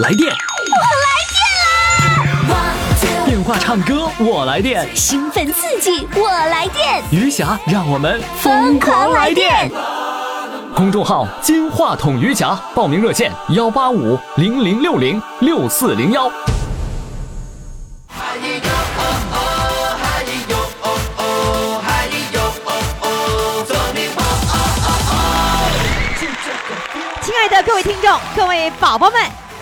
来电，我来电啦！电话唱歌我来电，兴奋刺激我来电，余霞让我们疯狂来电！公众号“金话筒余霞”，报名热线：幺八五零零六零六四零幺。亲爱的各位听众，各位宝宝们，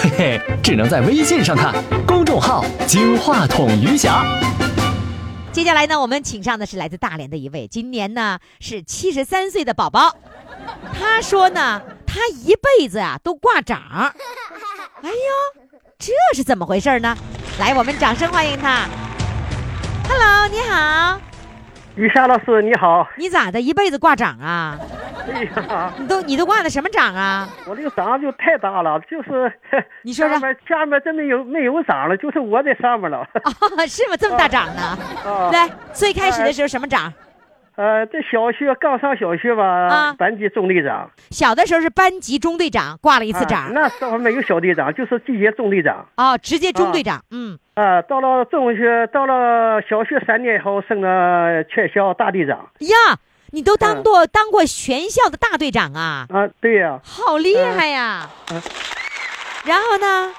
嘿嘿，只能在微信上看。公众号“金话筒余霞”。接下来呢，我们请上的是来自大连的一位，今年呢是七十三岁的宝宝。他说呢，他一辈子啊都挂掌。哎呦，这是怎么回事呢？来，我们掌声欢迎他。Hello，你好，于霞老师你好，你咋的？一辈子挂掌啊？哎呀，你都你都挂的什么掌啊？我这个掌就太大了，就是 你说说下面下面真没有没有掌了，就是我在上面了。哦，是吗？这么大掌呢？啊来，最开始的时候什么掌？呃，这小学刚上小学吧，啊班级中队长，小的时候是班级中队长，挂了一次啊掌。那时候没有小队长，就是季节中队长。哦，直接中队长。嗯，啊，到了中学，到了小学三年以后，升了全校大队长。呀，你都当过、当过全校的大队长啊，啊，对呀、好厉害呀！嗯然后呢？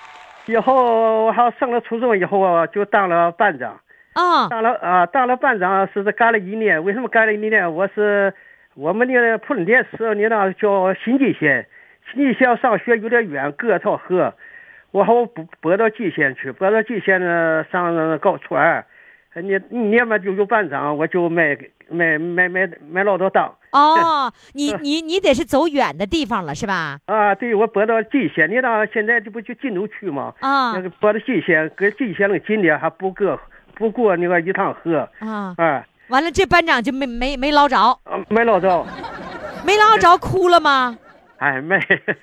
以后我还升了初中以后啊，就当了班长。哦，当了啊，当了班长是这干了一年。为什么干了一年？我是我们那个普仁店是你那叫新吉县，新吉县上学有点远，隔条河，我好拨拨到蓟县去，拨到蓟县呢上高初二，你你年嘛就有班长，我就买买买买买老多当。哦，你你你得是走远的地方了是吧？啊，对，我拨到蓟县，你那现在这不就晋州区吗？啊那个拨到蓟县，跟蓟县那近点还不过不过那个一趟河，啊，哎，完了这班长就没没没捞着，没捞着。没捞着哭了吗？哎，没，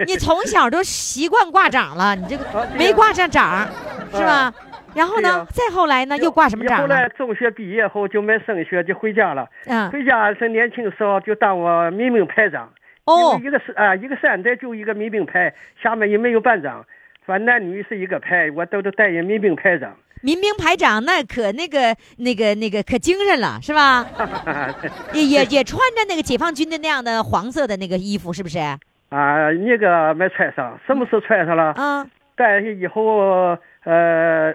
你从小都习惯挂掌了，你这个没挂上掌是吧？然后呢，再后来呢，又挂什么掌后来？中学毕业后就没升学，就回家了。嗯，回家是年轻时候就当我民兵排长。哦一个是啊，一个山寨就一个民兵排，下面也没有班长，反正男女是一个排，我都都担任民兵排长。民兵排长那可那个那个那个可精神了是吧？也也也穿着那个解放军的那样的黄色的那个衣服，是不是？啊，那个没穿上，什么时候穿上了？嗯，但是以后，呃，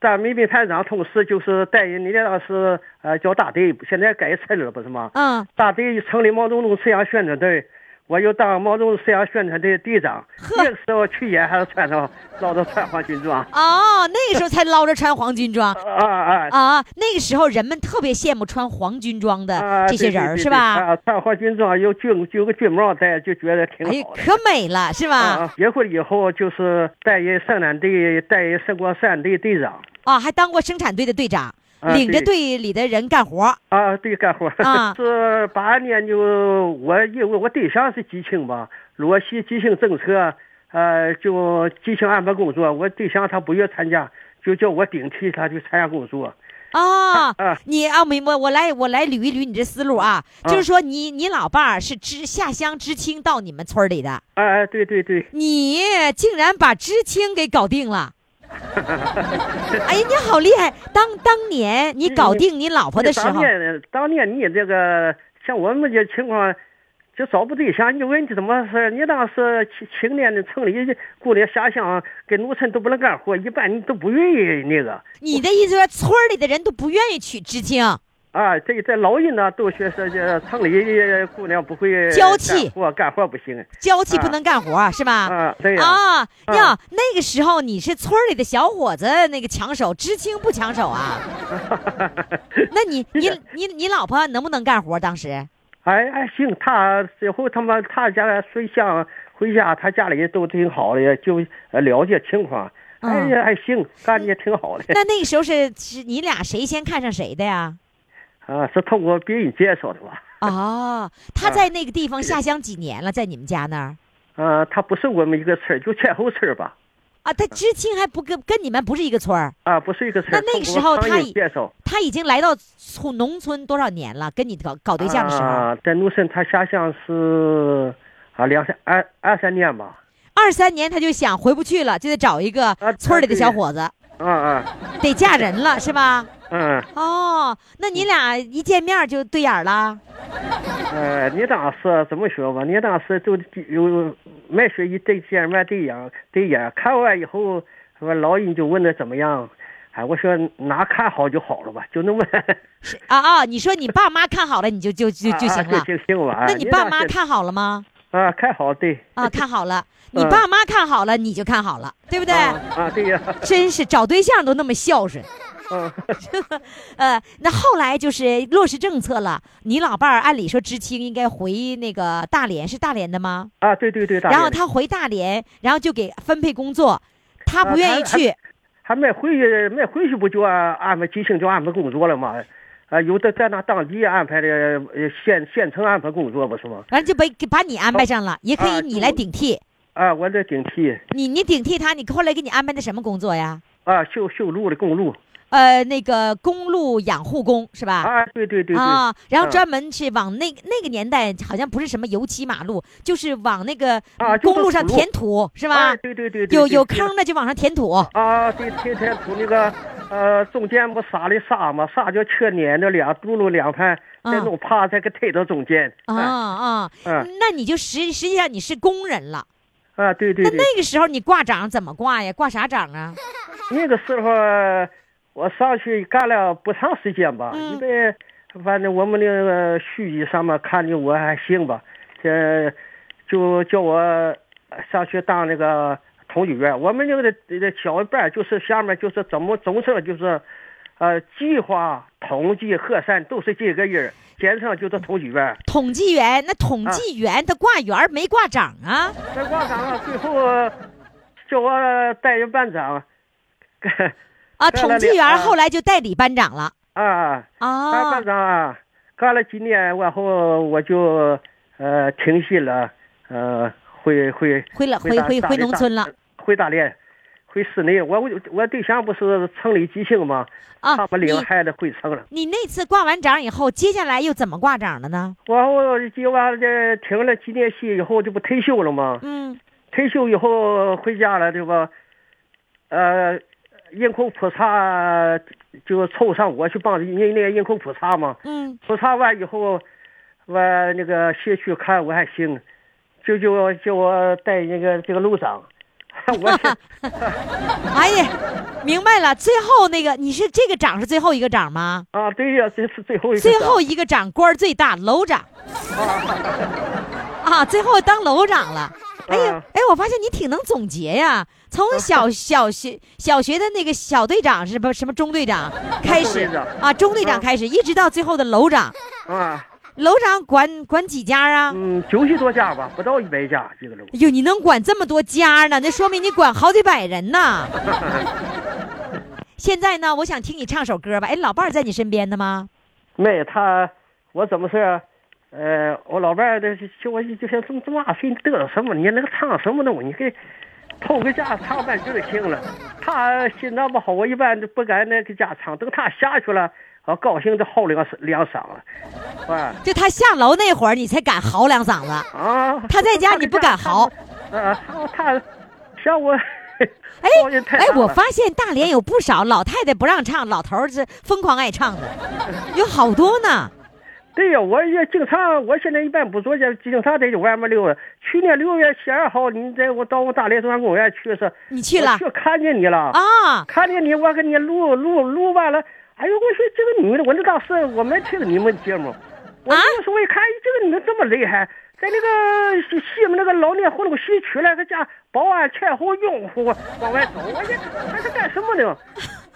咱民兵排长，同时就是带人，你那当时呃叫大队，现在改成了不是吗？嗯，大队成立毛泽东思想宣传队，我又当毛泽东思想宣传队队长。那个时候去演还是穿上捞着穿黄军装。哦，那个时候才捞着穿黄军装啊啊啊！那个时候人们特别羡慕穿黄军装的啊！这些人儿是吧？啊，穿黄军装有军有个军帽戴，就觉得挺好的。可美了是吧？啊，结婚以后就是担任生产队，担任生活生产队队长。啊，还当过生产队的队长，啊领着队里的人干活。啊，对，干活。啊是八二年就我因为我对象是基青吧，落实基青政策，呃，就基青安排工作，我对象他不愿参加，就叫我顶替他去参加工作。啊啊，你啊，明白？我来，我来捋一捋你这思路啊，啊就是说你你老伴儿是知下乡知青到你们村里的，哎哎、对对对，你竟然把知青给搞定了。哎呀，你好厉害！当当年你搞定你老婆的时候当候，年当年你这个像我们这情况，就找不对象，你问你怎么事？你当时青青年的城里姑娘下乡跟农村都不能干活，一般你都不愿意那个。你的意思说村里的人都不愿意娶知青，啊，这个在老人呢都说是这城里的姑娘不会娇气干活干活不行娇气不能干活、是吧？啊，对呀、啊啊呀，那个时候你是村里的小伙子，那个抢手，知青不抢手啊？那你你你你老婆能不能干活？当时哎哎行，他最后他妈他家水乡回家，他家里都挺好的，就呃了解情况。哎呀还行，干的也挺好的。那那个时候是是你俩谁先看上谁的呀？啊，是通过别人介绍的吧？哦，他在那个地方下乡几年了，在你们家那儿啊，他不是我们一个村儿，就前后村儿吧？啊？他知青还不跟跟你们不是一个村儿？啊，不是一个村儿。那那个时候他他已经来到从农村多少年了？跟你搞搞对象的时候，啊，在农村他下乡是啊两三二二三年吧。二三年他就想回不去了，就得找一个啊村里的小伙子，啊啊得嫁人了，是吧？嗯哦，那你俩一见面就对眼儿了？呃，你当时怎么说吧？你当时就有没说一对见面对眼对眼，看完以后，我老人就问他怎么样。哎，我说哪看好就好了吧，就那么啊啊！你说你爸妈看好了，你就就就就行了啊。就行了。那你爸妈看好了吗？啊，看好对。啊，看好了。你嗯爸妈看好了，你就看好了，对不对？啊啊，对呀，真是找对象都那么孝顺。嗯，呃，那后来就是落实政策了，你老伴儿按理说知青应该回那个大连，是大连的吗？啊，对对对，大然后连他回大连，然后就给分配工作，他不啊愿意他去。还没回去，没回去不就安安排知青就安排工作了吗？啊，有的在那当地安排的，呃，县县城安排工作不是吗？完了就把给把你安排上了，也可以啊你来顶替。啊，我来顶替你你顶替他，你后来给你安排的什么工作呀？啊，修修路的公路呃，那个公路养护工是吧？啊，对对对对，啊，然后啊专门去往那那个年代好像不是什么油漆马路，就是往那个啊公路上填土是吧啊？对对对对，有有坑的就往上填土。啊，对，天天土那个呃，中间不撒的沙吗？沙就车碾着两轱辘两盘，再啊弄耙再给推到中间。啊啊，嗯那你就实实际上你是工人了。啊，对对对，那那个时候你挂掌怎么挂呀？挂啥掌啊？那个时候我上去干了不长时间吧，嗯因为反正我们那个书记上面看的我还行吧，这就叫我上去当那个统计员。我们那个的的小班儿就是下面就是怎么总称就是，呃，计划、统计、核算都是这个人儿，简称就是统计员。统计员，那统计员他挂员儿没挂长啊？没挂长啊，最后叫我代任班长。啊，统计员两后来就代理班长了。啊，当啊班长啊，干了几年，完后我就呃停薪了，呃，回回回了回回回农村了，回大连，回市内。我我我对象不是城里吉庆吗？啊他们领你孩子回城了。你那次挂完章以后，接下来又怎么挂章了呢？完后接完这停了几年戏以后，这不退休了吗？嗯退休以后回家了，对吧？呃，人口普查就凑上我去帮人那个人口普查嘛。嗯，普查完以后，我那个社区看我还行，就就我叫我带那个这个楼长，我是 哎呀，明白了。最后那个你是这个长是最后一个长吗？啊，对呀，这是最后一个长最后一个长官儿最大，楼长。啊，最后当楼长了。哎呀啊，哎，我发现你挺能总结呀。从小小学小学的那个小队长是不什么中队长开始啊，中队长啊开始，一直到最后的楼长。啊，楼长管管几家啊？嗯，九十多家吧，不到一百家这个楼。哎呦，你能管这么多家呢？那说明你管好几百人呢。现在呢，我想听你唱首歌吧。哎，老伴儿在你身边的吗？没他，我怎么说？呃，我老伴儿的就我就像这么这么岁，你得了什么？你那个唱什么东西？你给偷个家唱半句就行了。他心脏不好，我一般都不敢那个家唱。等他下去了，我高兴就嚎两两嗓子，啊就他下楼那会儿，你才敢嚎两嗓子。啊！他在家你不敢嚎。啊，他他像我，哎哎，我发现大连有不少老太太不让唱，老头儿是疯狂爱唱的，有好多呢。对呀，我也经常，我现在一般不做这，经常在外面溜达。去年六月十二号，你在我到我大连中央公园去是？你去了我去看见你了，啊？看见你，我给你录录录完了。哎呦，我说这个女的，我那当时我没听你们节目，我啊那时候一看，哎，这个女的这么厉害，在那个西西门那个老年活动西区那个家保安前后拥护往外走，我说他是干什么的？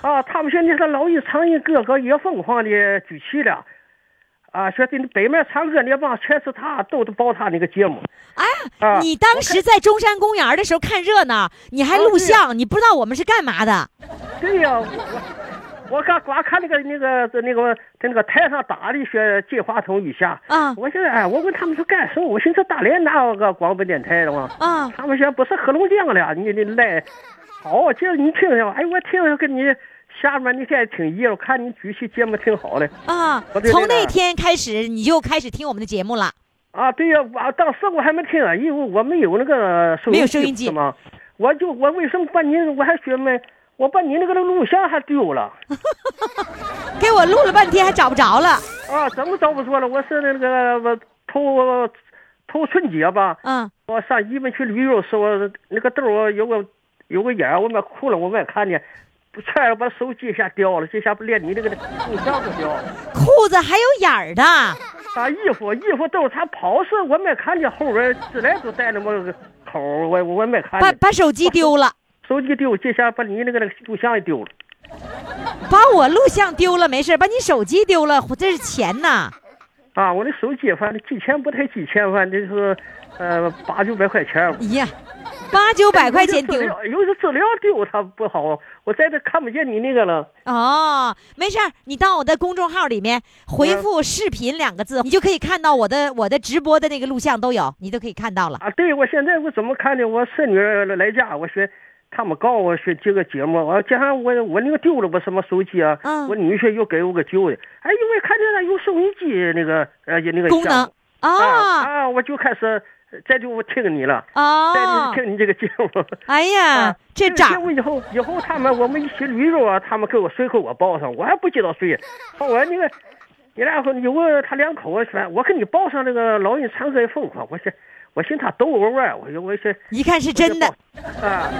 啊，他们说你是老一苍蝇哥哥也疯狂的举起了。啊，说的你北面唱歌那帮全是他，都是报他那个节目。哎，啊你当时在中山公园的时候看热闹，你还录像，你不知道我们是干嘛的？对呀、我我我刚光看那个那个那个在那个台上打的学金话筒雨下啊我现在哎，我问他们是干什么？我寻思大连哪有个广播电台的嘛？啊，他们说不是黑龙江的，你你来，好，今儿你听听，哎，我听着跟你下面你现在挺热，我看你举起节目挺好的啊从那天开始你就开始听我们的节目了。啊。对呀、我当时我还没听，因为我没有那个收没有音收音机是吗？我就我为什么把你我还学没？我把你那个录像还丢了。给我录了半天还找不着了。啊，怎么找不着了？我是那个我头头春节吧，嗯，我上宜宾去旅游时，候那个兜儿有个有个眼儿，我没哭了，我没看见，差点把手机一下掉了，这下不连你那个录像都掉了。裤子还有眼儿的。啊，衣服衣服都是他跑时我没看见后边自来都带那么个口儿，我我没看见。把把手机丢了，手机丢，这下把你那个那个录像也丢了。把我录像丢了没事，把你手机丢了，这是钱呐。啊，我的手机反正几千不太几千，反正就是呃八九百块钱吧。哎呀，八九百块钱丢有的资料有的资料丢，它不好，我在这看不见你那个了。哦，没事，你到我的公众号里面回复“视频”两个字，你就可以看到我的我的直播的那个录像都有，你都可以看到了。啊，对，我现在我怎么看的？我孙女来家，我说他们告我说这个节目，我加上我我那个丢了我什么手机啊，嗯。我女婿又给我个旧的，哎，因为看见了有收音机那个呃那个功能。啊。啊啊，我就开始再就听你了，再哦就，听你这个节目。哎呀啊，这个节目以后以后他们我们一起旅游啊，他们给我随口我报上，我还不知道谁。后来那个你俩说有个他两口子说，我给你报上那个老人唱歌也疯狂，我说我寻他逗我玩儿，我说我说一看是真的。啊，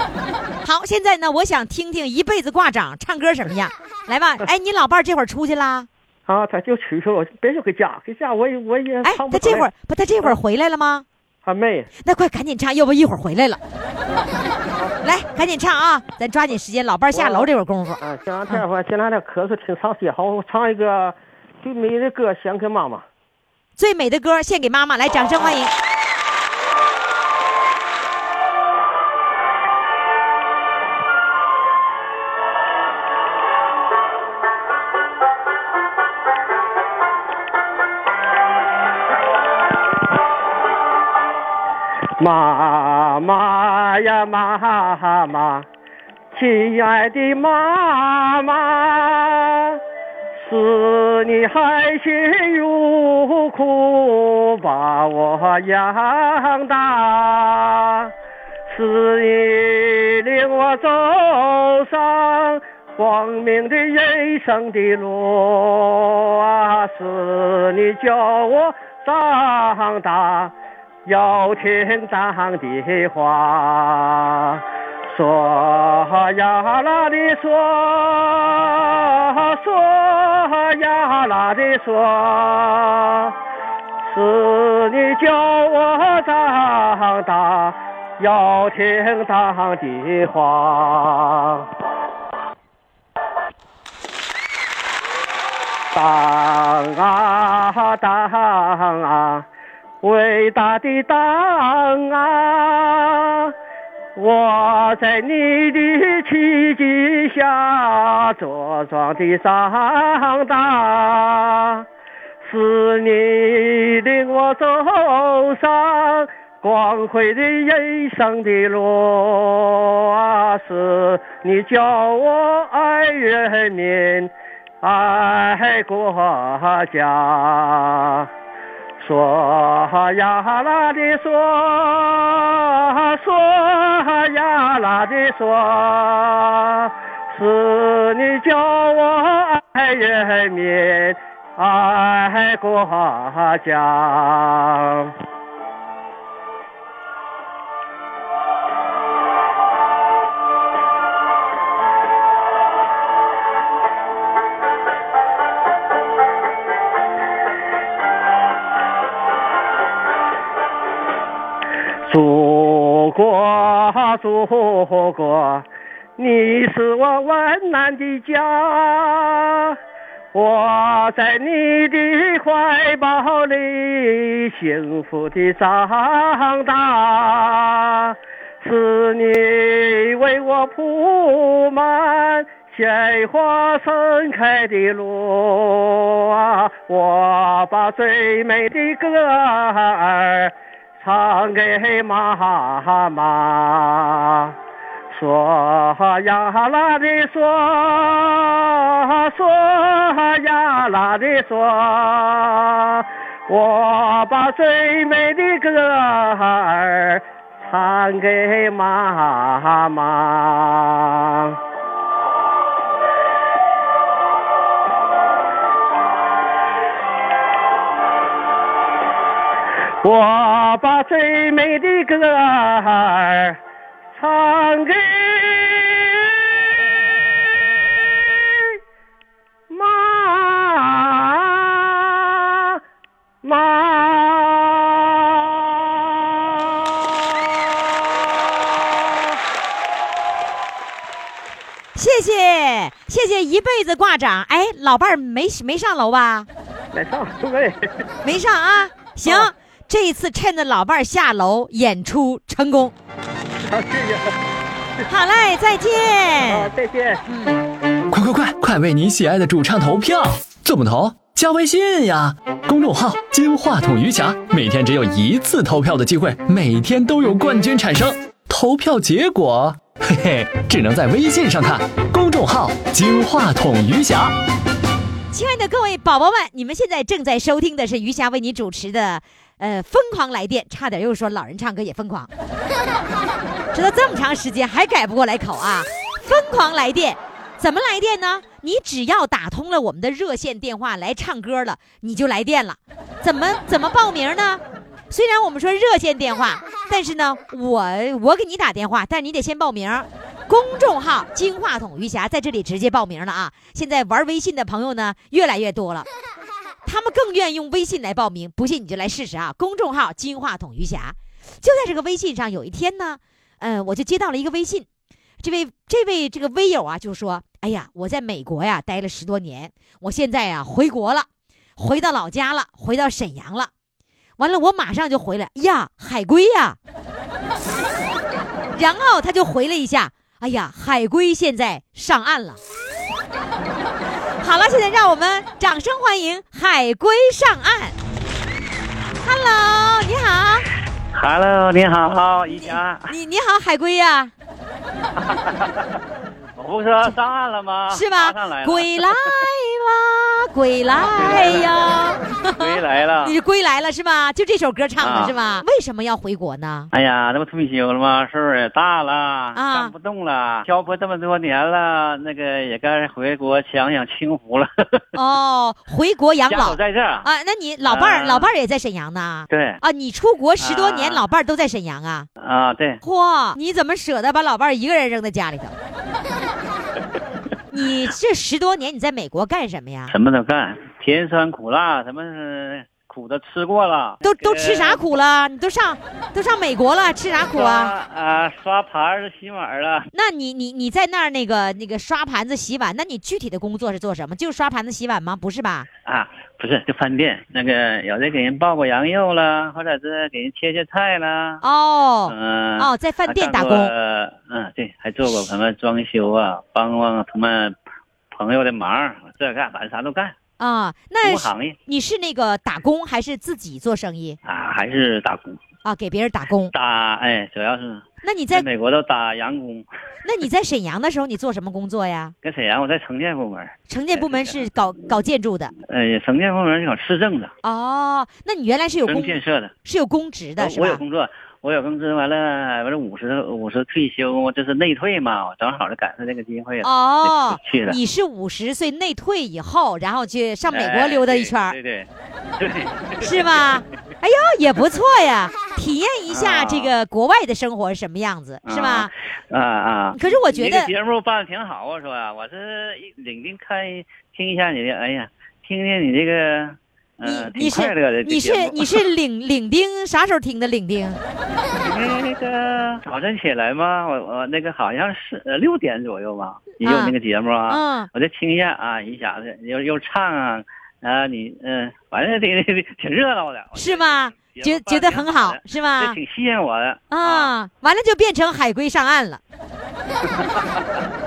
好，现在呢，我想听听一辈子挂掌唱歌什么样，来吧。哎，你老伴儿这会儿出去啦？啊，他就去去了，别就搁家，搁家我也我也哎，他这会儿不，他这会儿回来了吗？还没那快赶紧唱，要不一会儿回来了。来，赶紧唱啊！咱抓紧时间，老伴儿下楼这会儿功夫。啊，这两天我这两天咳嗽挺长时间，好，我唱一个最美的歌献给妈妈。最美的歌献给妈妈，来，掌声欢迎。妈妈呀，妈妈，亲爱的妈妈，是你含辛茹苦把我养大，是你领我走上光明的人生的路啊，是你教我长大。要听党的话，说呀啦的说，说呀啦的说，是你教我长大，要听党的话。当啊当啊！伟大的党啊！我在你的旗帜下茁壮的长大，是你领我走上光辉的人生的路啊！是你教我爱人民，爱国家。索呀啦的索索呀啦的索，是你叫我爱人民，爱国家。祖国，祖国，你是我温暖的家。我在你的怀抱里幸福的长大，是你为我铺满鲜花盛开的路啊！我把最美的歌儿唱给妈妈。说呀啦的说，说呀啦的说，我把最美的歌儿唱给妈妈。我把最美的歌儿唱给妈妈。谢谢谢谢一辈子挂掌。哎，老伴儿没没上楼吧？没上位，没上啊。行，啊这一次趁着老伴儿下楼，演出成功。好，谢谢，好嘞，再好见。，再见。嗯快快快，快为你喜爱的主唱投票！怎么投？加微信呀，公众号“金话筒余霞”，每天只有一次投票的机会，每天都有冠军产生。投票结果，嘿嘿，只能在微信上看。公众号“金话筒余霞”。亲爱的各位宝宝们，你们现在正在收听的是余霞为你主持的，呃，疯狂来电，差点又说老人唱歌也疯狂，知道这么长时间还改不过来口啊！疯狂来电，怎么来电呢？你只要打通了我们的热线电话来唱歌了，你就来电了。怎么怎么报名呢？虽然我们说热线电话，但是呢，我我给你打电话，但你得先报名。公众号“金话筒余霞”在这里直接报名了啊！现在玩微信的朋友呢越来越多了，他们更愿意用微信来报名。不信你就来试试啊！公众号“金话筒余霞”，就在这个微信上，有一天呢，嗯、我就接到了一个微信，这位这位这个微友啊就说：“哎呀，我在美国呀待了十多年，我现在呀回国了，回到老家了，回到沈阳了。完了，我马上就回来呀，海归呀。然后他就回了一下，哎呀，海归现在上岸了。好了，现在让我们掌声欢迎海龟上岸。Hello，你好，Hello，你好，一霞。你你好，海龟呀、我 不是说上岸了吗？是吗上来？了。归来吧，归来呀！归来了 你。是归来了是吧？就这首歌唱的啊是吧？为什么要回国呢？哎呀，那不退休了吗？岁数也大了，啊干不动了，漂泊这么多年了，那个也该回国享享清福了。哦，回国养老家都在这儿。啊？那你老伴儿、啊老伴儿也在沈阳呢？对啊，你出国十多年，啊老伴儿都在沈阳啊？啊，对，嚯，你怎么舍得把老伴儿一个人扔在家里头？你这十多年你在美国干什么呀？什么都干，甜酸苦辣，什么苦的吃过了。都都吃啥？苦了？你都上都上美国了，吃啥苦啊？刷啊，刷盘子、洗碗了。那你你你在那儿那个那个刷盘子洗碗，那你具体的工作是做什么？就是刷盘子洗碗吗？不是吧？啊，不是，就饭店那个有的给人抱过羊肉了，或者是给人切切菜了。哦、嗯、哦，在饭店打工。呃，嗯，对，还做过什么装修啊，帮帮他们朋友的忙，这干反正啥都干，啊，那行业你是那个打工还是自己做生意啊，还是打工啊？给别人打工？打，哎，主要是那你在在美国都打洋工，那你在沈阳的时候，你做什么工作呀？在沈阳我在城建部门，城建部门是搞搞建筑的。呃，城建部门是搞市政的，哦，那你原来是有建设的，是有公职的是吧？我有工作。我有工资，完了完了五十五十退休，我这是内退嘛，我正好就赶上这个机会了，哦去了。你是五十岁内退以后，然后去上美国哎溜达一圈儿，对对对对，是吗？哎呦，也不错呀，体验一下啊这个国外的生活是什么样子，是吧？啊啊！可是我觉得这节目办的挺好啊，说呀，我是领兵看听一下你的，哎呀，听听你这个嗯，你你是。你是你是领 领丁，啥时候听的领丁？那个早晨起来嘛，我我那个好像是呃六点左右吧，也有那个节目啊，嗯我就听一下啊，一下子又又唱啊，啊你嗯，反正挺挺挺热闹的，是吗？觉觉得很好是吗这？挺吸引我的啊，完了就变成海龟上岸了。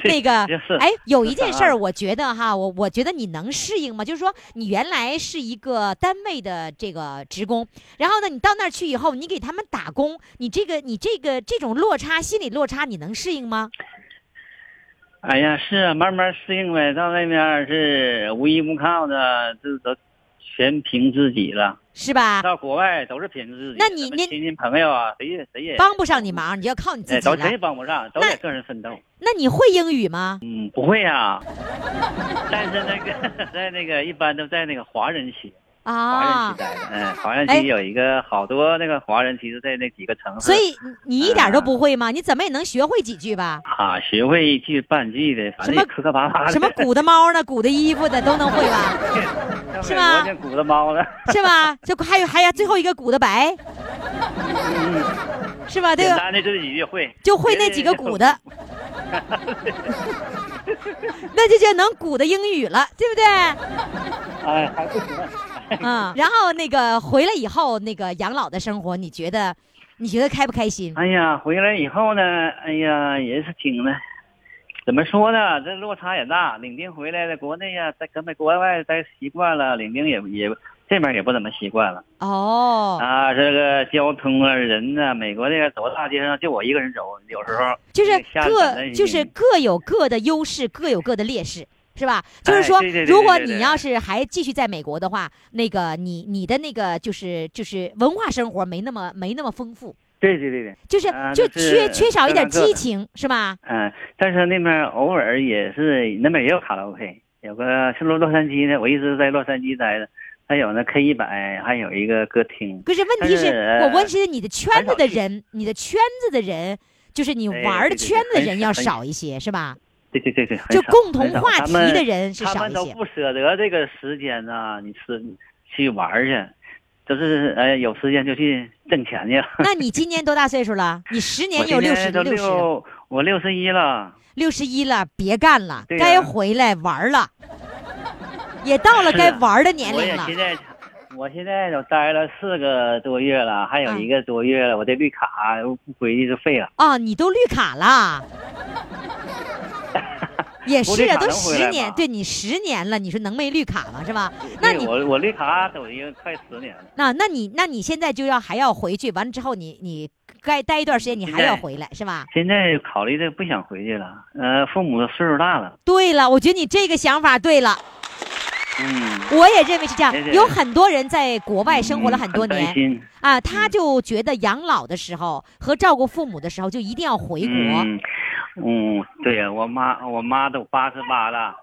那个，哎，有一件事 我觉得哈，我我觉得你能适应吗？就是说，你原来是一个单位的这个职工，然后呢，你到那儿去以后，你给他们打工，你这个你这个这种落差，心理落差，你能适应吗？哎呀，是啊，慢慢适应呗。到那边是无依无靠的，这都全凭自己了。是吧？到国外都是凭自己。那你你亲戚朋友啊，谁也谁也帮不上你忙，你就要靠你自哎，己谁也。帮不上，都得个人奋斗。那你会英语吗？嗯，不会呀、但是那个 在那个一般都在那个华人区，华人啊区，待的。嗯，华人哎区有一个好多那个华人其实在那几个城市。所以你你一点都不会吗？你怎么也能学会几句吧？啊，学会一句半句的，反什么正也磕磕巴巴的。什么鼓的猫呢，鼓的衣服的都能会吧？是吗美国像鼓的猫了。是吧？就还有还有最后一个鼓的白，是吧？这个简单的这几句会，就会那几个鼓的，那就叫能鼓的英语了，对不对？哎，还不行。嗯，然后那个回来以后，那个养老的生活，你觉得你觉得开不开心？哎呀，回来以后呢，哎呀，也是挺的，怎么说呢？这落差也大。领兵回来了，国内呀，在跟在国外待习惯了，领兵也也这边也不怎么习惯了哦，啊。这个交通啊，人呐、美国那个走大街上就我一个人走，有时候就是各就是各有各的优势，各有各的劣势。是吧？就是说如果你要是还继续在美国的话，那个你你的那个就是就是文化生活没那么没那么丰富，对对对对，就是啊就缺缺少一点激情，是吧？嗯，但是那边偶尔也是那边也有卡拉 OK，有个是洛洛杉矶的，我一直在洛杉矶待着，还有那 K 一百，还有一个歌厅。可是问题是我问是你的圈子的人，你的圈子的人，就是你玩的圈子的人要少一些，是吧？对对对对，就共同话题的人是他少一些。们都不舍得这个时间呐、你是去玩去，就是哎有时间就去挣钱去。那 你今年多大岁数了？你十年有六十今年都六十，我六十一了。六十一了，别干了，该回来玩了，也到了该玩的年龄了我现。在，我现在都待了四个多月了，还有嗯一个多月了，我这绿卡不回去就废了。哦，你都绿卡了。也是啊，都十年，对你十年了，你说能没绿卡吗？是吧？那你我我绿卡都已经快十年了。那那你那你现在就要还要回去，完了之后你你该待一段时间，你还要回来是吧？现在考虑的不想回去了，呃，父母岁数大了，对了，我觉得你这个想法对了，嗯，我也认为是这样有很多人在国外生活了很多年心啊，他就觉得养老的时候和照顾父母的时候就一定要回国，嗯，嗯，对呀，我妈我妈都八十八了，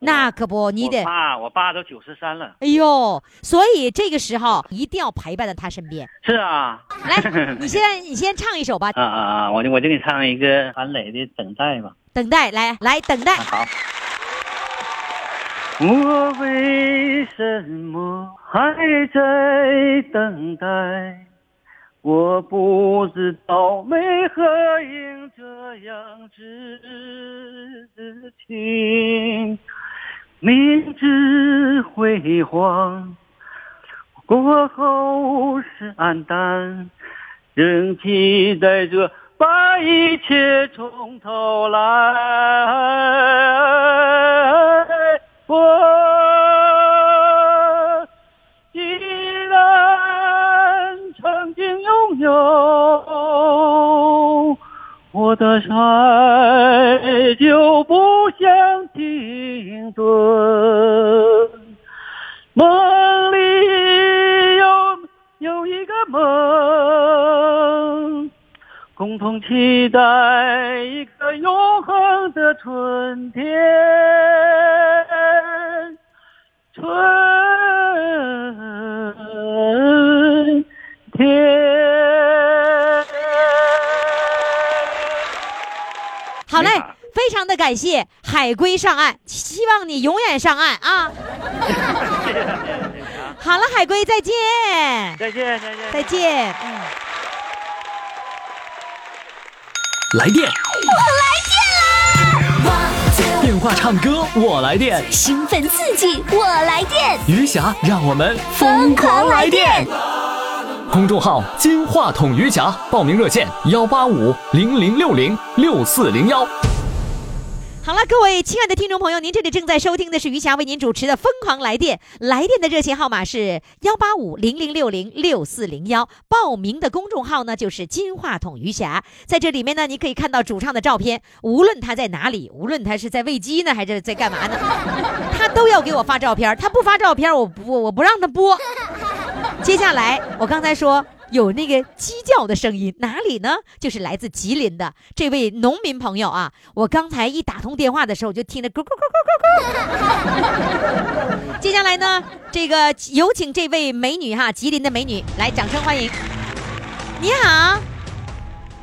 那可不，你我得。爸我爸都九十三了。哎呦，所以这个时候一定要陪伴在他身边。是啊，来，你现在你先唱一首吧，啊啊啊！我就我就给你唱一个韩磊的《等待》吧。等待，来来等待啊。好。我为什么还在等待？我不知道为何应这样痴情，明知辉煌过后是黯淡，仍期待着把一切从头来。我的爱就不想停顿。梦里有有一个梦，共同期待一个永恒的春天，春天。非常的感谢海龟上岸，希望你永远上岸啊！好了，海龟再见，再见再见再见。嗯。来电，电话唱歌我来电，兴奋刺激，我来电，余霞让我们疯狂来电。公众号“金话筒余霞”，报名热线：幺八五零零六零六四零幺。好了，各位亲爱的听众朋友，您这里正在收听的是余霞为您主持的《疯狂来电》，来电的热线号码是幺八五零零六零六四零幺，报名的公众号呢就是金话筒余霞，在这里面呢，你可以看到主唱的照片，无论他在哪里，无论他是在喂鸡呢，还是在干嘛呢，他都要给我发照片，他不发照片，我不我不让他播。接下来，我刚才说有那个鸡叫的声音，哪里呢？就是来自吉林的这位农民朋友啊！我刚才一打通电话的时候，就听着咕咕咕咕咕咕。接下来呢，这个有请这位美女哈，吉林的美女来，掌声欢迎。你好，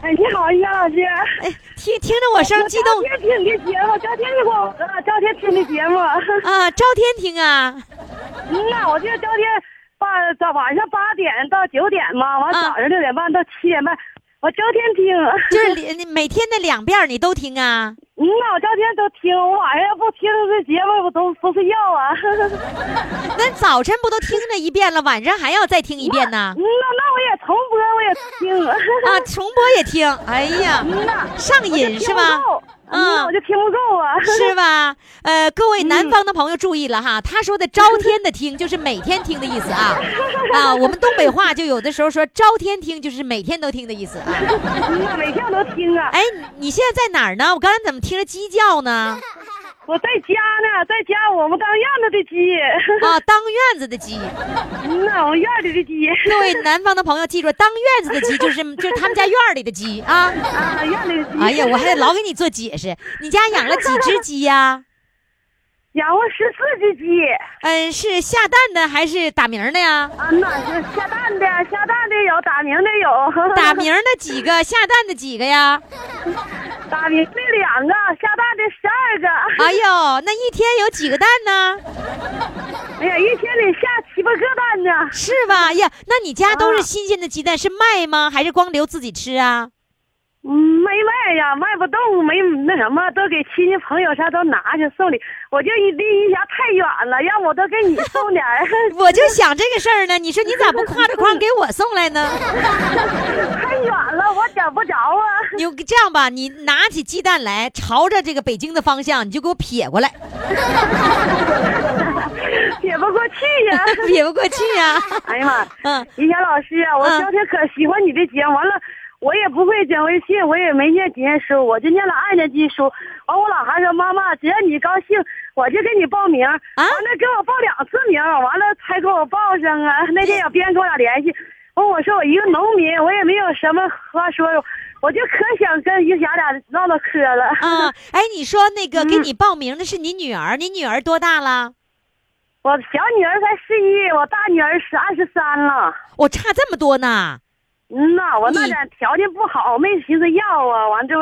哎，你好，于老师。哎，听听着我声激动昨天听你的节目，赵天的广播，昨天听的节目。啊！朝天听啊，嗯呐，我这赵天八早晚上八点到九点嘛，完啊早上六点半到七点半，我整天听。就是你每天的两遍你都听啊？嗯呐，我昨天都听，我晚上要不听这节目，我都不睡觉啊。那早晨不都听了一遍了，晚上还要再听一遍呢嗯？呐，那我也重播，我也听。啊，重播也听，哎呀，上瘾是吧？嗯呐，我就听不够啊。是吧？呃，各位南方的朋友注意了哈，他说的朝天的听就是每天听的意思啊，啊，我们东北话就有的时候说朝天听就是每天都听的意思啊。每天我都听啊。哎，你现在在哪儿呢？我刚才怎么听着鸡叫呢？我在家呢，在家我们当院子的鸡。啊，当院子的鸡。嗯呐，我们院里的鸡。各位南方的朋友记住，当院子的鸡就是就是他们家院儿里的鸡啊。啊，院里的鸡。哎呀，我还得老给你做解释。你家养了几只鸡呀？养了十四只鸡。嗯，是下蛋的还是打鸣的呀？啊，那是下蛋的，下蛋的有，打鸣的有。打鸣的几个，下蛋的几个呀？打明的两个，下蛋的十二个。哎呦，那一天有几个蛋呢？哎呀，一天得下七八个蛋呢。是吧？呀，那你家都是啊新鲜的鸡蛋，是卖吗？还是光留自己吃啊？嗯，没卖呀，卖不动，没那什么，都给亲戚朋友啥都拿去送礼。我就一离一家太远了，让我都给你送点儿。我就想这个事儿呢。你说你咋不挎着筐给我送来呢？太远了，我找不着啊。你这样吧，你拿起鸡蛋来，朝着这个北京的方向，你就给我撇过来，撇不过去呀。撇不过去呀、哎呀妈！嗯，李霞老师啊，我嗯昨天可喜欢你的节目，完了我也不会讲微信，我也没念几年书，我就念了二年级书。完，我老孩说妈妈，只要你高兴，我就给你报名。啊完了给我报两次名，完了才给我报上啊。那天小编跟我俩联系，完我说我一个农民，我也没有什么话说，我就可想跟于霞俩唠唠嗑了。啊，哎，你说那个给嗯你报名的是你女儿，你女儿多大了？我小女儿才十一，我大女儿是二十三了。我差这么多呢。嗯呐，我那点条件不好，没寻思要啊。完之后，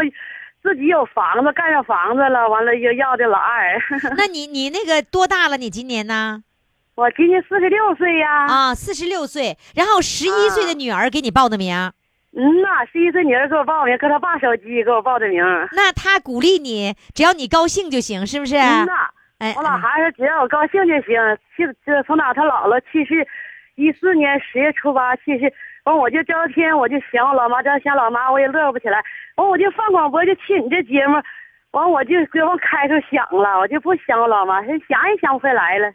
自己有房子，盖上房子了，完了又要的老二。那你你那个多大了？你今年呢？我今年四十六岁呀。啊，四十六岁，然后十一岁的女儿给你报的名，嗯呐，十一岁女儿给我报名，搁她爸手机给我报的名。那他鼓励你，只要你高兴就行，是不是？嗯呐，哎，我老孩子只要我高兴就行。去这从哪他姥姥去世，一四年十月初八去世。完我就朝天我就想我老妈，这想老妈我也乐不起来。完我就放广播就听你这节目，完我就给我开头想了，我就不想我老妈，想也想不回来了。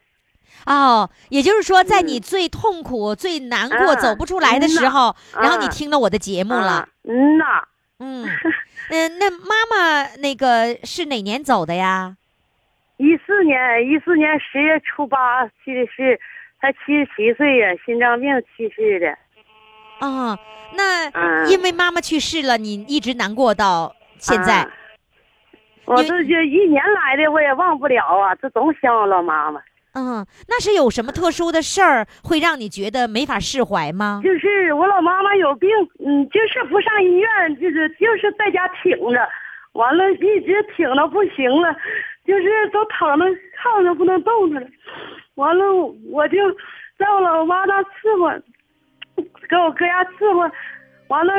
哦，也就是说，在你最痛苦、最难过、嗯走不出来的时候，嗯然后你听了我的节目了啊。嗯呐，嗯，嗯，那妈妈那个是哪年走的呀？一四年一四年十月初八去的世，才七十七岁呀，心脏病去世的。啊、那嗯因为妈妈去世了，你一直难过到现在。啊我这就一年来的，我也忘不了啊，这总想我老妈妈。嗯，那是有什么特殊的事儿会让你觉得没法释怀吗？就是我老妈妈有病，嗯，就是不上医院，就是就是在家挺着，完了一直挺到不行了，就是都躺着炕上不能动弹了。完了，我就在我老妈那伺候，搁我哥家伺候，完了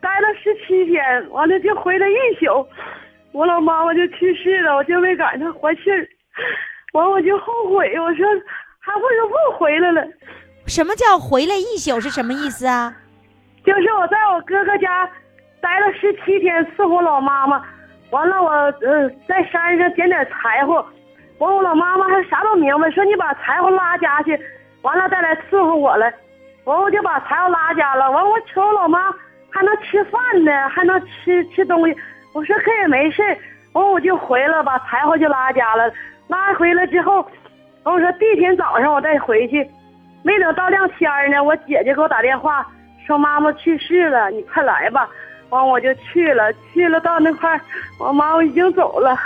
待了十七天，完了就回来一宿，我老妈妈就去世了，我就没赶上还气儿。完我就后悔，我说还不如不回来了？什么叫回来一宿是什么意思啊？就是我在我哥哥家待了十七天伺候老妈妈，完了我呃在山上捡点柴火，完我老妈妈还啥都明白，说你把柴火拉家去，完了再来伺候我了，完我就把柴火拉家了，完我瞅我老妈还能吃饭呢，还能吃吃东西，我说可也没事完我就回了，把柴火就拉家了，拉回来之后，完我说第一天早上我再回去，没等到亮天儿呢，我姐姐给我打电话。说妈妈去世了，你快来吧。完我就去了，去了到那块，我妈妈已经走了。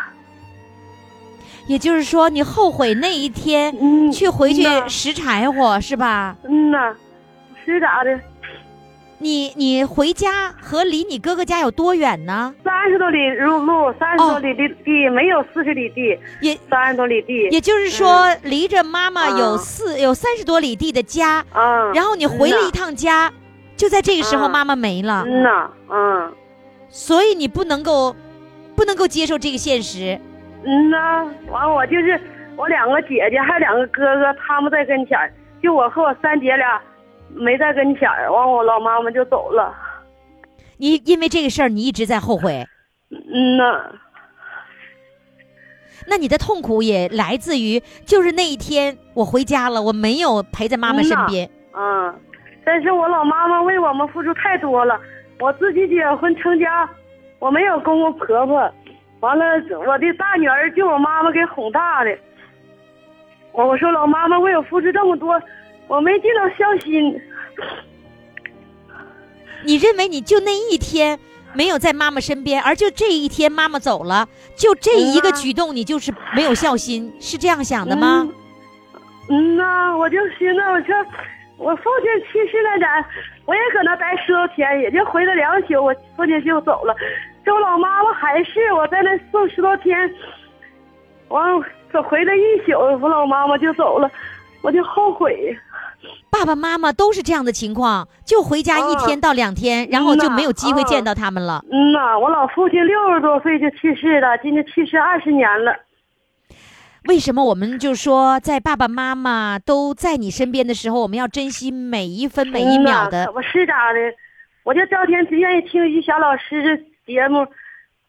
也就是说，你后悔那一天嗯去回去拾柴火是吧？嗯呐，是咋的？你你回家和离你哥哥家有多远呢？三十多里路路，三十多里地地，没有四十里地，也三十多里地。也就是说，离着妈妈有嗯四有三十多里地的家，嗯，然后你回了一趟家，就在这个时候嗯妈妈没了，嗯呐，嗯所以你不能够不能够接受这个现实。嗯呐，完我就是我两个姐姐，还有两个哥哥，他们在跟前，就我和我三姐俩没在跟前儿。完我老妈妈就走了。你因为这个事儿，你一直在后悔，嗯呐，那你的痛苦也来自于就是那一天我回家了，我没有陪在妈妈身边。嗯，但是我老妈妈为我们付出太多了。我自己结婚成家，我没有公公婆婆，完了我的大女儿就我妈妈给哄大的。我我说老妈妈为我付出这么多，我没尽到孝心。你认为你就那一天没有在妈妈身边，而就这一天妈妈走了，就这一个举动，你就是没有孝心，是这样想的吗？嗯呐，我就寻思，我说我父亲去世那咱，我也搁那待十多天，也就回了两宿，我父亲就走了。这我老妈妈还是我在那住十多天，完走回来一宿，我老妈妈就走了，我就后悔。爸爸妈妈都是这样的情况，就回家一天到两天，然后就没有机会见到他们了。嗯呐，我老父亲六十多岁就去世了，今年去世二十年了。为什么我们就说在爸爸妈妈都在你身边的时候，我们要珍惜每一分每一秒的嗯呐可？不是咋的，我就赵天只愿意听于霞老师的节目，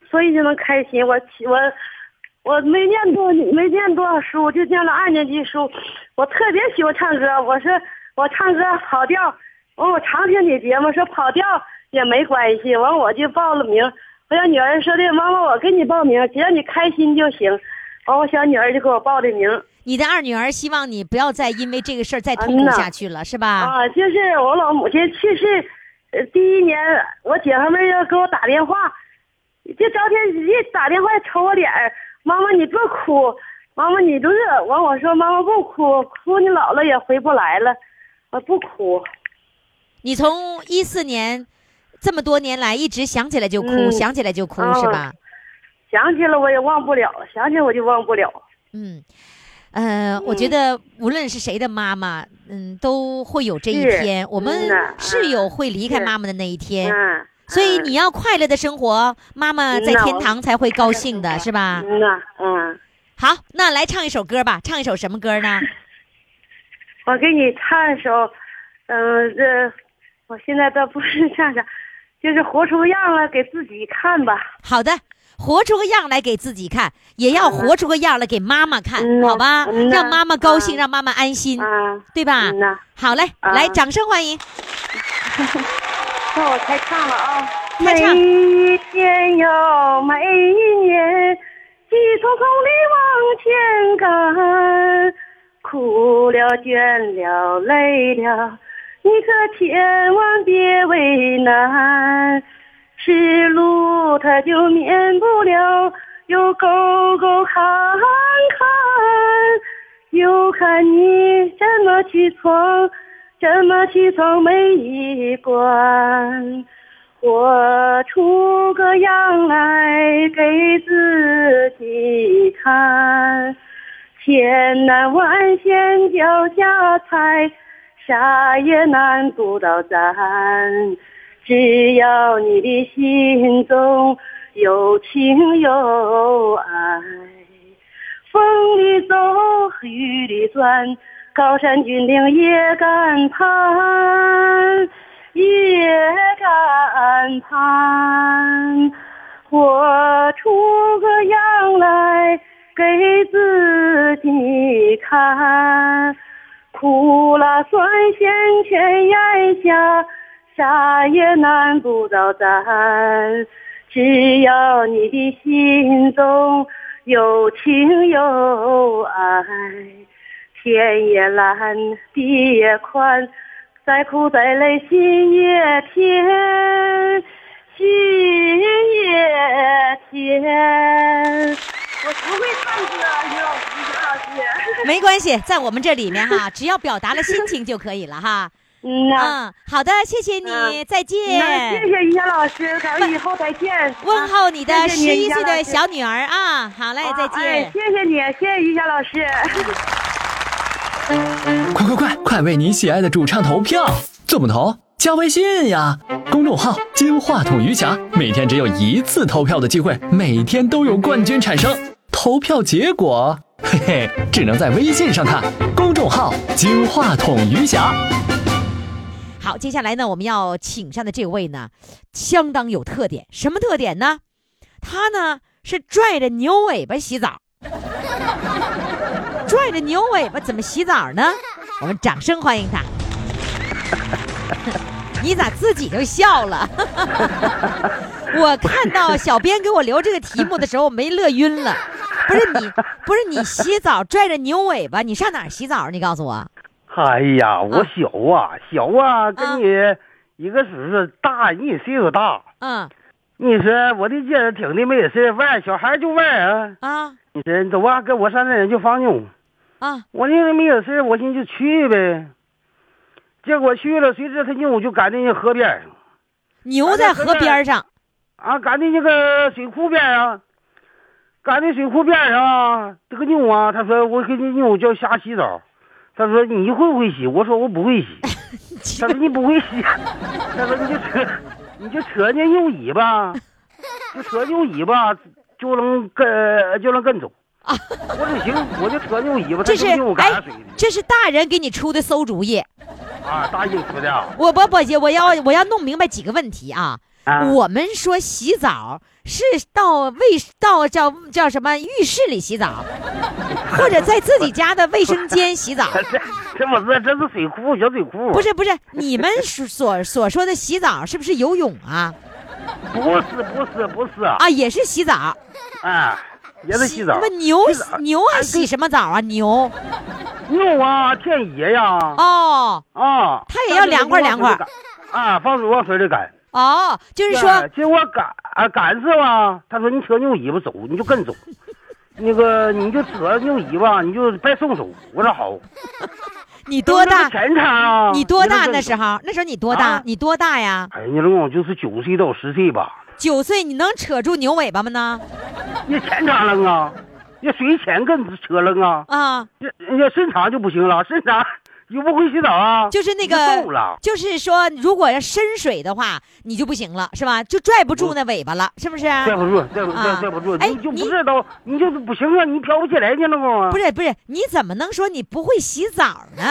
所以就能开心。我我我没念多没念多少书，就念了二年级书。我特别喜欢唱歌，我说我唱歌跑调，完我常听你节目，说跑调也没关系，完我就报了名。我小女儿说的，妈妈我给你报名，只要你开心就行。完我小女儿就给我报的名。你的二女儿希望你不要再因为这个事儿再痛苦下去了，是吧？啊，就是我老母亲去世，呃，第一年我姐夫们要给我打电话，就赵天一打电话瞅我脸儿，妈妈你别哭，妈妈你就是，完我说妈妈不哭，哭你姥姥也回不来了，我不哭，你从一四年这么多年来一直想起来就哭，嗯想起来就哭，啊是吧？想起了我也忘不了，想起来我就忘不了。嗯，呃，我觉得无论是谁的妈妈，嗯，都会有这一天。我们是有会离开妈妈的那一天，嗯，所以你要快乐的生活，妈妈在天堂才会高兴的，是吧？嗯，嗯，好，那来唱一首歌吧，唱一首什么歌呢？我给你唱一首，嗯、这我现在倒不是唱啥，就是活出个样来给自己看吧。好的。活出个样来给自己看，也要活出个样来给妈妈看，嗯好吧？嗯让妈妈高兴，啊让妈妈安心，啊，对吧？嗯，好嘞，啊来，掌声欢迎。那我开唱了啊。开唱每一天哟，每一年，急匆匆地往前赶，哭了、倦了、累了，你可千万别为难。是路它就免不了有沟沟坎坎，又看你怎么去闯，怎么去闯每一关。活我出个样来给自己看，千难万险脚下踩，啥也难不倒咱。只要你的心中有情有爱，风里走，雨里钻，高山峻岭也敢攀，也敢攀。我出个样来给自己看，苦辣酸咸全咽下，啥也难不倒咱。只要你的心中有情有爱，天也蓝，地也宽，再苦再累心也甜，心也甜。我不会唱歌，于老师，于老师。没关系，在我们这里面哈，只要表达了心情就可以了哈。嗯呐，嗯，好的，谢谢你，嗯再见谢。谢于霞老师，咱们以后再见。问候你的谢十一岁的小女儿啊，好嘞，再啊哎见。谢谢你，谢谢于霞老师。快，为你喜爱的主唱投票！怎么投？加微信呀，公众号“金话筒余霞”，每天只有一次投票的机会，每天都有冠军产生。投票结果，嘿嘿，只能在微信上看。公众号“金话筒余霞”。好，接下来呢，我们要请上的这位呢，相当有特点。什么特点呢？他呢是拽着牛尾巴洗澡，拽着牛尾巴怎么洗澡呢？我们掌声欢迎他。你咋自己就笑了？我看到小编给我留这个题目的时候，我没乐晕了。不是你，不是你洗澡拽着牛尾巴，你上哪儿洗澡？你告诉我。哎呀，我小啊，小啊，啊跟你一个只是大，你也岁数大。嗯你说我的姐挺的没事玩，小孩就玩啊。啊你说走啊，跟我上那人就放牛。啊！我那个没有事，我寻思就去呗。结果去了，谁知他牛就赶在那河边上牛在河边上，啊，赶在那个水库边上，赶在水库边上。这个牛啊，他说我给这牛叫下洗澡。他说你会不会洗？我说我不会洗。他说你不会洗，他说你就扯，你就扯那牛尾巴，就扯牛尾巴就能跟就能跟走。我说行，我就扯牛尾巴，他这是哎这是大人给你出的馊主意。啊，大人出的啊。我不不，我要我要弄明白几个问题啊。啊我们说洗澡是到卫到叫叫什么浴室里洗澡，或者在自己家的卫生间洗澡。这这不是，这是水库，小水库。不是不是，你们所所所说的洗澡是不是游泳啊？不是，不是，不是啊！啊，也是洗澡。啊，也是洗澡那。牛洗牛还洗什么澡啊？牛 牛啊，天爷呀，哦啊，他也要凉快凉快。啊，放水往水里赶。哦，就是说对结果赶啊赶是吧？他说你扯牛尾巴走，你就跟走。那个你就扯牛尾巴，你就别松手。我说好。你多大？前场啊？你多大那时候？那时候你多大啊？你多大呀？哎，你老公就是九岁到十岁吧？九岁，你能扯住牛尾巴吗呢？你钱咋扔啊，你随钱跟扯扔啊，啊，要要身长就不行了，深场又不会洗澡啊，就是那个，就是说，如果要深水的话，你就不行了，是吧？就拽不住那尾巴了，是不是？拽不住，拽不住拽拽不住，哎你就你不知道，你就是不行啊，你飘不起来，你老公啊不。是不是，你怎么能说你不会洗澡呢？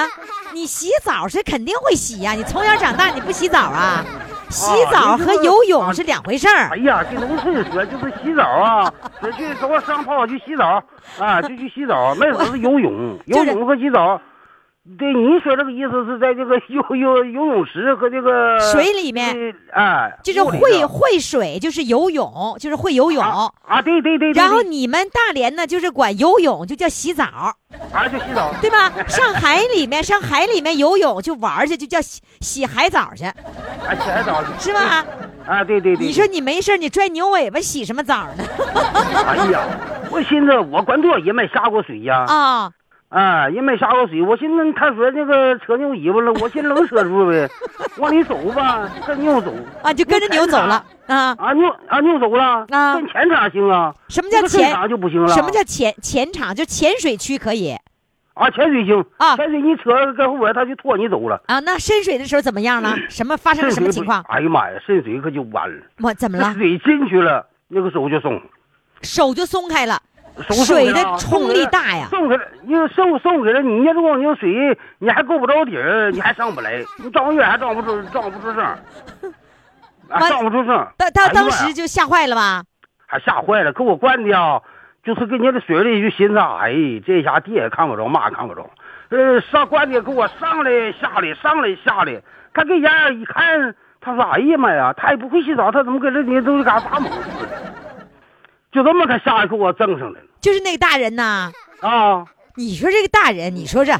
你洗澡是肯定会洗呀、你从小长大你不洗澡啊？洗澡和游泳是两回事儿哎。呀，这农村说就是洗澡啊，说去走上泡去洗澡啊，就去洗澡，没说是游泳，游泳和洗澡。对，你说这个意思是在这个游游游泳池和这个水里面，哎，就是会会水，就是游泳，就是会游泳。啊啊，对对对，对然后你们大连呢，就是管游泳就叫洗澡，啊就洗澡，对吧？上海里面，上海里面游泳就玩去，就叫洗洗海澡去，啊洗海澡去是吧？啊，对对对。你说你没事你拽牛尾巴洗什么澡呢？哎呀，我寻思我管多也没下过水呀。啊，啊，也没下过水。我寻思他说那个扯牛尾巴了，我寻能扯住呗，往里走吧，跟牛走。啊，就跟着牛走了啊？啊，牛啊牛走了啊跟前场行啊。什么叫前场就不行了？什么叫前前场？就浅水区可以啊潜水行啊潜水你扯跟后边他就拖你走了。啊？那深水的时候怎么样了？什么发生了什么情况？哎呀妈呀，深水可就完了。我怎么了？水进去了，那个手就松，手就松开了，水的冲力大呀。送给了，因为送送给了你，要如果你有水，你还够不着底儿，你还上不来，你装远还装不出，装不出声装不出声他。当当时就吓坏了吧？还吓坏了，给我灌的啊，就是跟你这水里就寻思，哎，这下爹也看不着，嘛也看不着，呃，上灌的给我上来下来，上来下来，他给家一看，他说，哎呀妈呀，他也不会洗澡，他怎么跟这你都是干啥猛似的？就这么他下来给我挣上来了就是那个大人呐，啊！你说这个大人，你说这，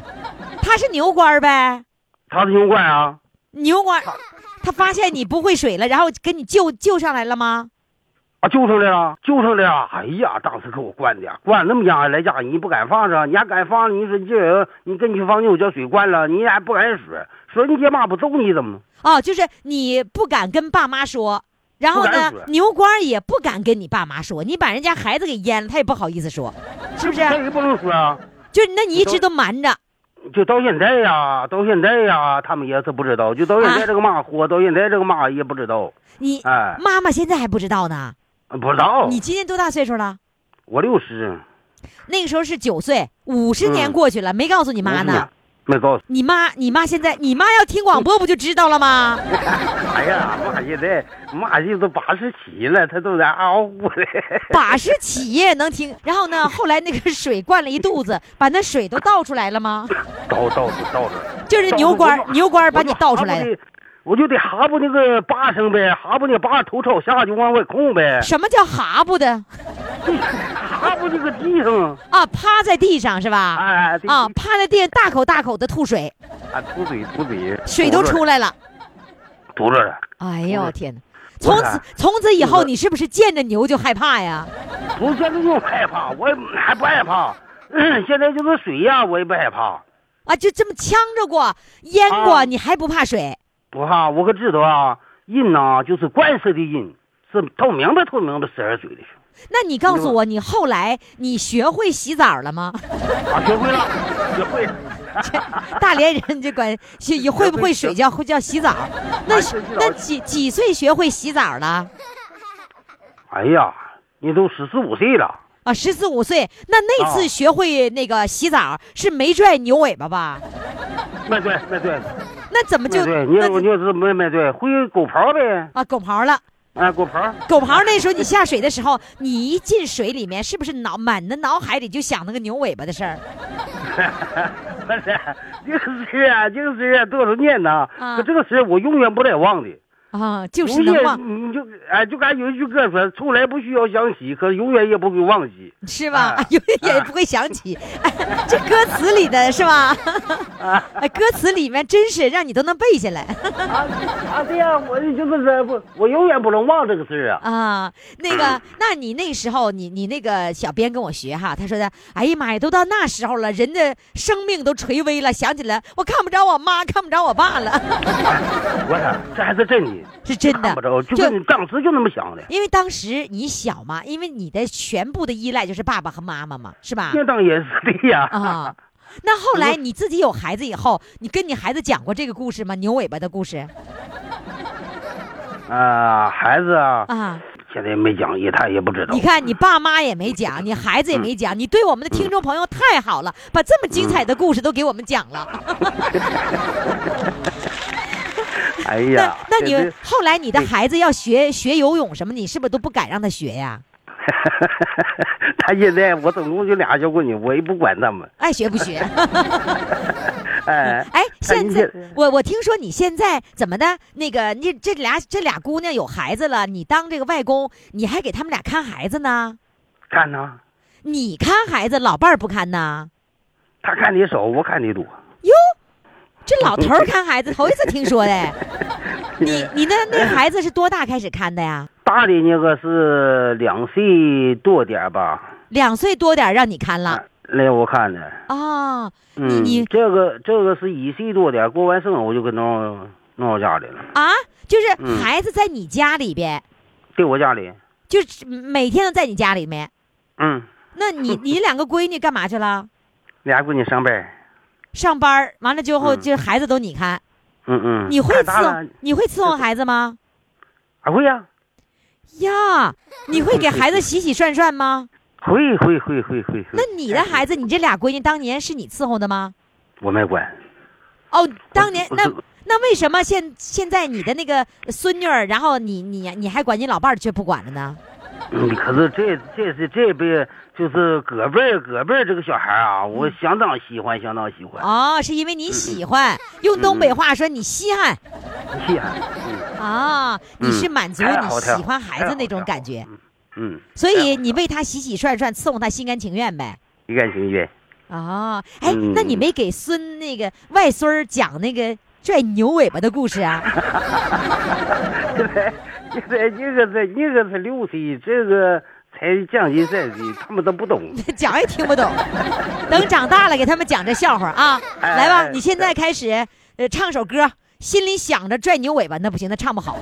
他是牛倌儿呗？他是牛官啊！牛倌，他发现你不会水了，然后给你救救上来了吗？啊，救上来了，救上来了！哎呀，当时给我灌的，灌那么样来家，你不敢放着，你还敢放？你说你这人，你跟去放牛叫水灌了，你还不敢说，说你爹妈不揍你怎么？哦，就是你不敢跟爸妈说，然后呢牛倌儿也不敢跟你爸妈说，你把人家孩子给淹了，他也不好意思说，是不是？不能说啊。就那你一直都瞒着，就到现在呀，到现在呀，他们也是不知道，就到现在这个妈活，到现在这个妈也不知道，你哎，妈妈现在还不知道呢。不知道。你今年多大岁数了？我六十，那个时候是九岁，五十年嗯过去了，没告诉你妈呢。没告诉。你妈，你妈现在，你妈要听广播不就知道了吗？哎呀，妈现在妈现在都八十七了，她都在嗷呜的。八十七也能听。然后呢，后来那个水灌了一肚子，把那水都倒出来了吗？倒倒倒倒着。就是牛倌儿，牛倌儿把你倒出来的。我就得哈不那个八声呗，哈不那八头朝下就往外空呗，什么叫哈不的 哈不就搁地上吗，啊？趴在地上是吧？哎，对啊，趴在地上大口大口的吐水，啊，吐水吐水，水都出来了。吐着了。哎呦天哪！从此从此以后，你是不是见着牛就害怕呀？不是现在就害怕，我还不害怕。嗯现在就是水呀，我也不害怕，啊，就这么呛着过、淹过，啊你还不怕水？不怕。我可知道啊，人呐就是惯色的人，是透明的透明的十二水的时那你告诉我，你后来你学会洗澡了吗？啊，学会了，学会了。大连人就管学会不会水叫会叫洗澡。那那几几岁学会洗澡了？哎呀，你都十四五岁了。啊，十四五岁。那那次啊学会那个洗澡是没拽牛尾巴吧？没拽，没拽，那怎么就没对，你那你就是没没拽，会狗刨呗，啊狗刨了？啊，狗刨。狗刨那时候你下水的时候，你一进水里面，是不是脑满的脑海里就想那个牛尾巴的事儿？不是这个事儿啊，这个事啊，多少年呐？啊可这个事儿我永远不得忘的。啊，就是永远能忘，你就哎，就敢有一句歌说，从来不需要想起，可永远也不会忘记。是吧？啊永远也不会想起，哎，这歌词里的是吧？啊哎，歌词里面真是让你都能背下来啊啊！对呀，我就是说不，我永远不能忘这个事儿啊。啊。那个，那你那时候，你你那个小编跟我学哈，他说的，哎呀妈呀，都到那时候了，人的生命都垂危了，想起来我看不着我妈，看不着我爸了，我说这还是真的，是真的看不。着，就你当时就那么想的。因为当时你小嘛，因为你的全部的依赖就是爸爸和妈妈嘛，是吧？那当然是的呀。啊，那后来 你自己有孩子以后，你跟你孩子讲过这个故事吗？牛尾巴的故事啊，孩子啊，啊？现在没讲也，他也不知道你。看，你爸妈也没讲，你孩子也没讲，你对我们的听众朋友太好了，把这么精彩的故事都给我们讲了。那 哎呀，那那你后来你的孩子要学学游泳什么，你是不是都不敢让他学呀？他现在我总共就俩小闺女，我也不管他们。爱学不学？哎 哎，现在我我听说你现在怎么的？那个你这俩这俩姑娘有孩子了，你当这个外公，你还给他们俩看孩子呢？看呢，你看孩子，老伴儿不看呢？他看你少，我看你多。哟，这老头儿 看孩子，头一次听说的。你你那那孩子是多大开始看的呀？大的那个是两岁多点儿吧，两岁多点儿让你看了啊，来我看的。啊，你嗯，你这个这个是一岁多点，过完生我就给弄弄到家里了，啊，就是嗯孩子在你家里边，在我家里。就是每天都在你家里面。嗯，那你 你两个闺女干嘛去了？俩闺女上班。上班儿完了之后，嗯就孩子都你看，嗯嗯。你会伺候你会伺候孩子吗？啊会呀、呀，你会给孩子洗洗涮涮吗？会会会会会会。那你的孩子，你这俩闺女当年是你伺候的吗？我没管。哦，当年那那为什么现现在你的那个孙女儿，然后你你你还管你老伴儿却不管了呢？嗯，可是这这是这辈就是隔辈儿隔辈儿这个小孩儿啊，我相当喜欢，相当喜欢。哦，是因为你喜欢，用东北话说你稀罕稀罕。嗯啊，你是嗯满足你喜欢孩子那种感觉，嗯，所以你为他洗洗涮涮，伺候他心甘情愿呗。心甘情愿。哦，哎，嗯那你没给孙那个外孙儿讲那个拽牛尾巴的故事啊？现在现在一个才一个才六岁，这个才将近三岁，他们都不懂。讲也听不懂，等长大了给他们讲这笑话啊！哎来吧，哎你现在开始，呃，唱首歌，心里想着拽牛尾巴，那不行，那唱不好。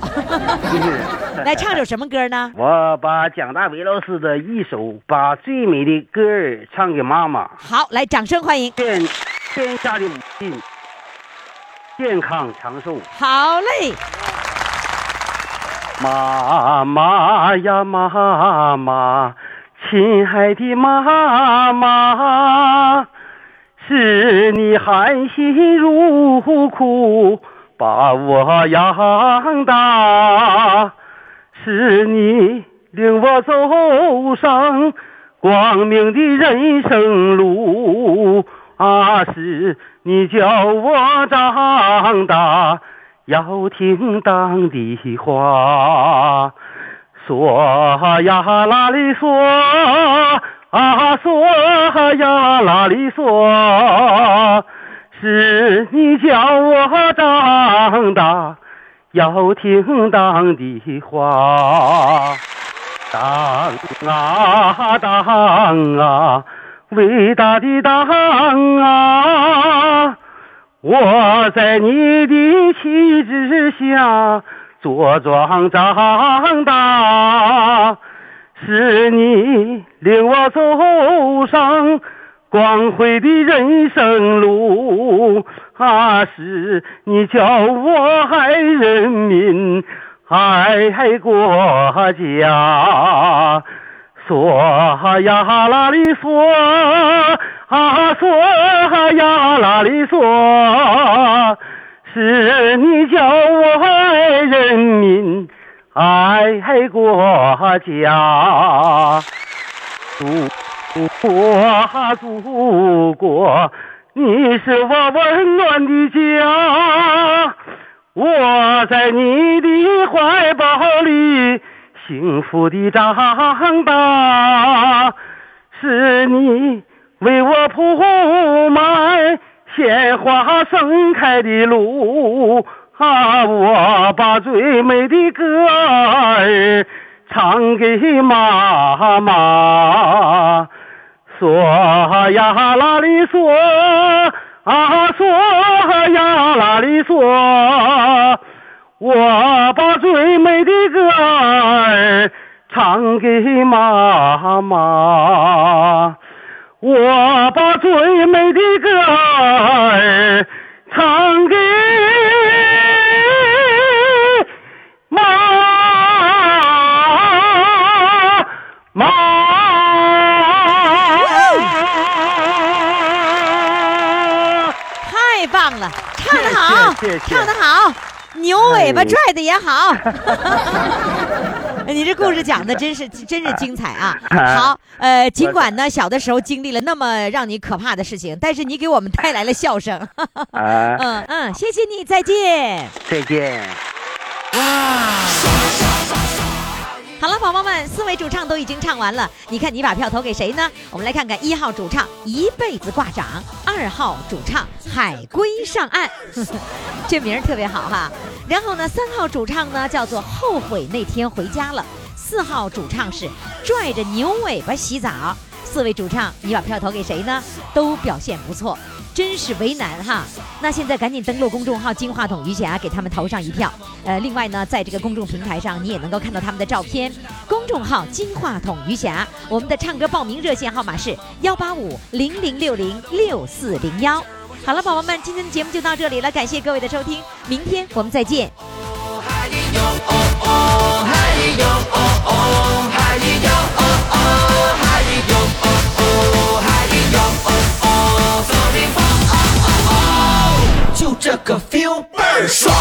来唱首什么歌呢？我把蒋大为老师的一首《把最美的歌儿唱给妈妈》，好，来，掌声欢迎。愿天下的母亲健康长寿。好嘞，妈妈呀，妈妈，亲爱的妈妈，是你含辛茹苦把我养大，是你领我走上光明的人生路啊，是你教我长大。要听当的话，说呀啦哩说啊说呀啦哩说，是你叫我长大，要听当的话，当啊当啊，伟大的当啊！我在你的旗帜下茁壮长大，是你领我走上光辉的人生路啊！是你教我爱人民，爱国家。说呀啦哩说啊说呀啦哩说，是你教我爱人民，爱国家。祖国啊祖国，你是我温暖的家，我在你的怀抱里。幸福的长大，是你为我铺满鲜花盛开的路啊！我把最美的歌儿唱给妈妈，说呀啦哩嗦啊，说呀啦哩说。我把最美的歌儿唱给妈妈，我把最美的歌儿唱给妈妈。太棒了，唱得好，谢谢谢谢。唱得好，牛尾巴拽的也好。你这故事讲的真是真是精彩啊！好，呃，尽管呢小的时候经历了那么让你可怕的事情，但是你给我们带来了笑声。啊，嗯嗯，谢谢你，再见。再见。好了，宝宝们，四位主唱都已经唱完了，你看你把票投给谁呢？我们来看看一号主唱一辈子挂掌，二号主唱海龟上岸，这名儿特别好哈。然后呢，三号主唱呢叫做后悔那天回家了，四号主唱是拽着牛尾巴洗澡。四位主唱，你把票投给谁呢？都表现不错，真是为难哈。那现在赶紧登录公众号“金话筒余霞”，给他们投上一票。呃，另外呢，在这个公众平台上，你也能够看到他们的照片。公众号“金话筒余霞”，我们的唱歌报名热线号码是幺八五零零六零六四零幺。好了，宝宝们，今天的节目就到这里了，感谢各位的收听，明天我们再见。哦哦，嗨哦哦，哇哦哦哦，就这个 feel 倍儿爽。